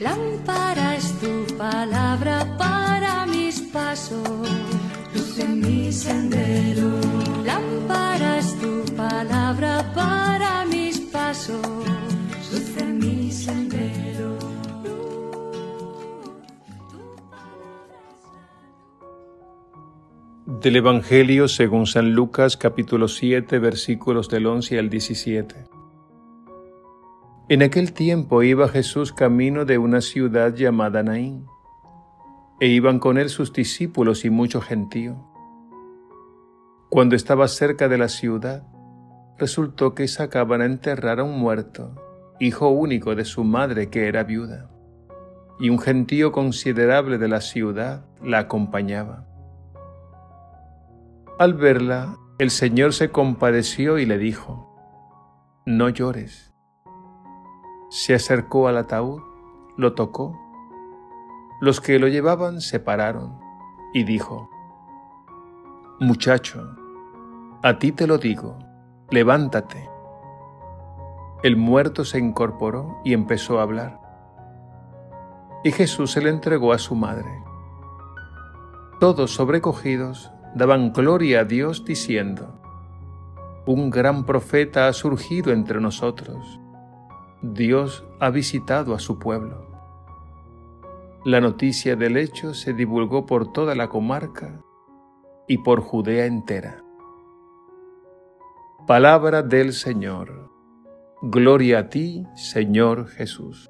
Lámpara es tu palabra para mis pasos, luz en mi sendero. Lámpara es tu palabra para mis pasos, luz en mi sendero. Del Evangelio según San Lucas capítulo 7 versículos del 11 al 17. En aquel tiempo iba Jesús camino de una ciudad llamada Naín, e iban con él sus discípulos y mucho gentío. Cuando estaba cerca de la ciudad, resultó que sacaban a enterrar a un muerto, hijo único de su madre que era viuda, y un gentío considerable de la ciudad la acompañaba. Al verla, el Señor se compadeció y le dijo, No llores. Se acercó al ataúd, lo tocó. Los que lo llevaban se pararon y dijo, Muchacho, a ti te lo digo, levántate. El muerto se incorporó y empezó a hablar. Y Jesús se le entregó a su madre. Todos sobrecogidos daban gloria a Dios diciendo, Un gran profeta ha surgido entre nosotros Dios ha visitado a su pueblo. La noticia del hecho se divulgó por toda la comarca y por Judea entera. Palabra del Señor. Gloria a ti, Señor Jesús.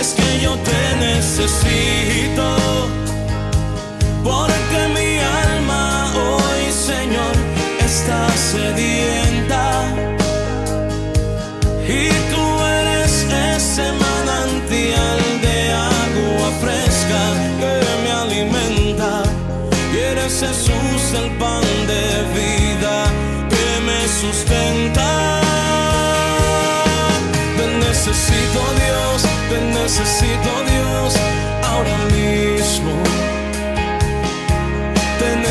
Es que yo te necesito, porque mi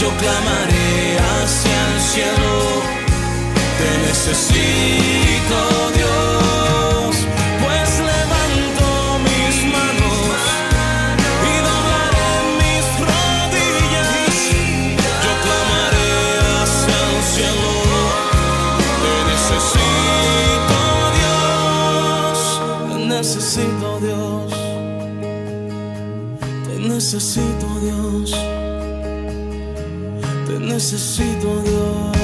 Yo clamaré hacia el cielo. Te necesito, Dios, pues levanto mis manos y doblaré mis rodillas. Yo clamaré hacia el cielo. Te necesito, Dios. Te necesito, Dios. Te necesito, Dios. Te necesito, Dios.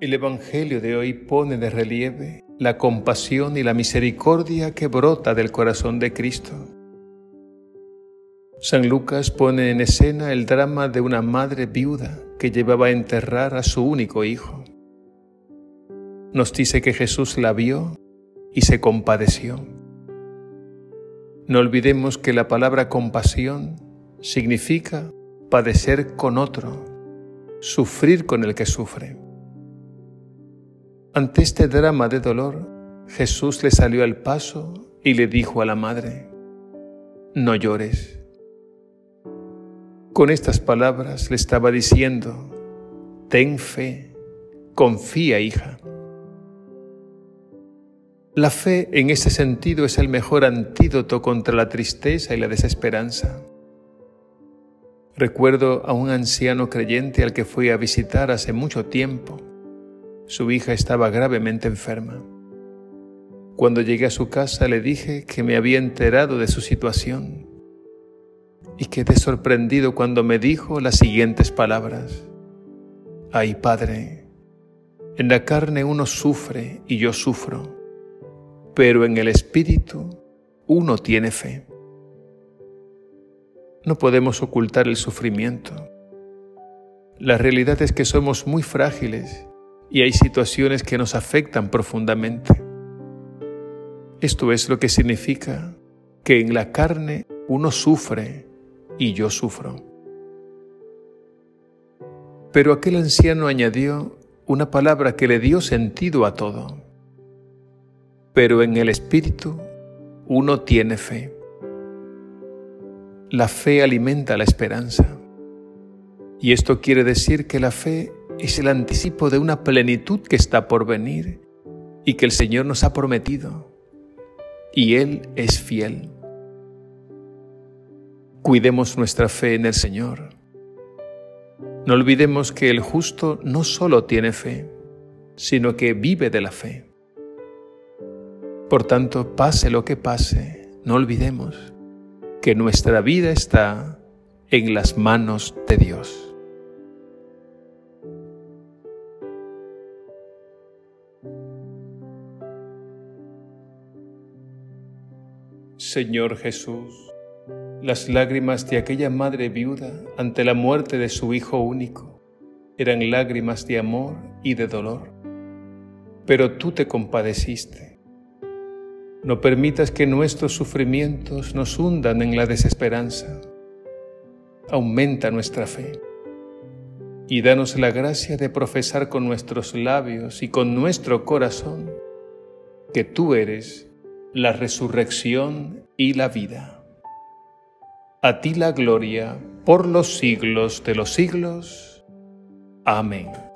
El Evangelio de hoy pone de relieve la compasión y la misericordia que brota del corazón de Cristo. San Lucas pone en escena el drama de una madre viuda que llevaba a enterrar a su único hijo. Nos dice que Jesús la vio y se compadeció. No olvidemos que la palabra compasión significa padecer con otro, sufrir con el que sufre. Ante este drama de dolor, Jesús le salió al paso y le dijo a la madre, no llores. Con estas palabras le estaba diciendo, ten fe, confía hija. La fe en ese sentido es el mejor antídoto contra la tristeza y la desesperanza. Recuerdo a un anciano creyente al que fui a visitar hace mucho tiempo. Su hija estaba gravemente enferma. Cuando llegué a su casa le dije que me había enterado de su situación y quedé sorprendido cuando me dijo las siguientes palabras. Ay, Padre, en la carne uno sufre y yo sufro, pero en el Espíritu uno tiene fe. No podemos ocultar el sufrimiento. La realidad es que somos muy frágiles y hay situaciones que nos afectan profundamente. Esto es lo que significa que en la carne uno sufre y yo sufro. Pero aquel anciano añadió una palabra que le dio sentido a todo. Pero en el Espíritu uno tiene fe. La fe alimenta la esperanza. Y esto quiere decir que la fe es el anticipo de una plenitud que está por venir y que el Señor nos ha prometido. Y Él es fiel. Cuidemos nuestra fe en el Señor. No olvidemos que el justo no solo tiene fe, sino que vive de la fe. Por tanto, pase lo que pase, no olvidemos que nuestra vida está en las manos de Dios. Señor Jesús, las lágrimas de aquella madre viuda ante la muerte de su hijo único eran lágrimas de amor y de dolor. Pero tú te compadeciste. No permitas que nuestros sufrimientos nos hundan en la desesperanza. Aumenta nuestra fe y danos la gracia de profesar con nuestros labios y con nuestro corazón que tú eres la resurrección y la vida. A ti la gloria por los siglos de los siglos. Amén.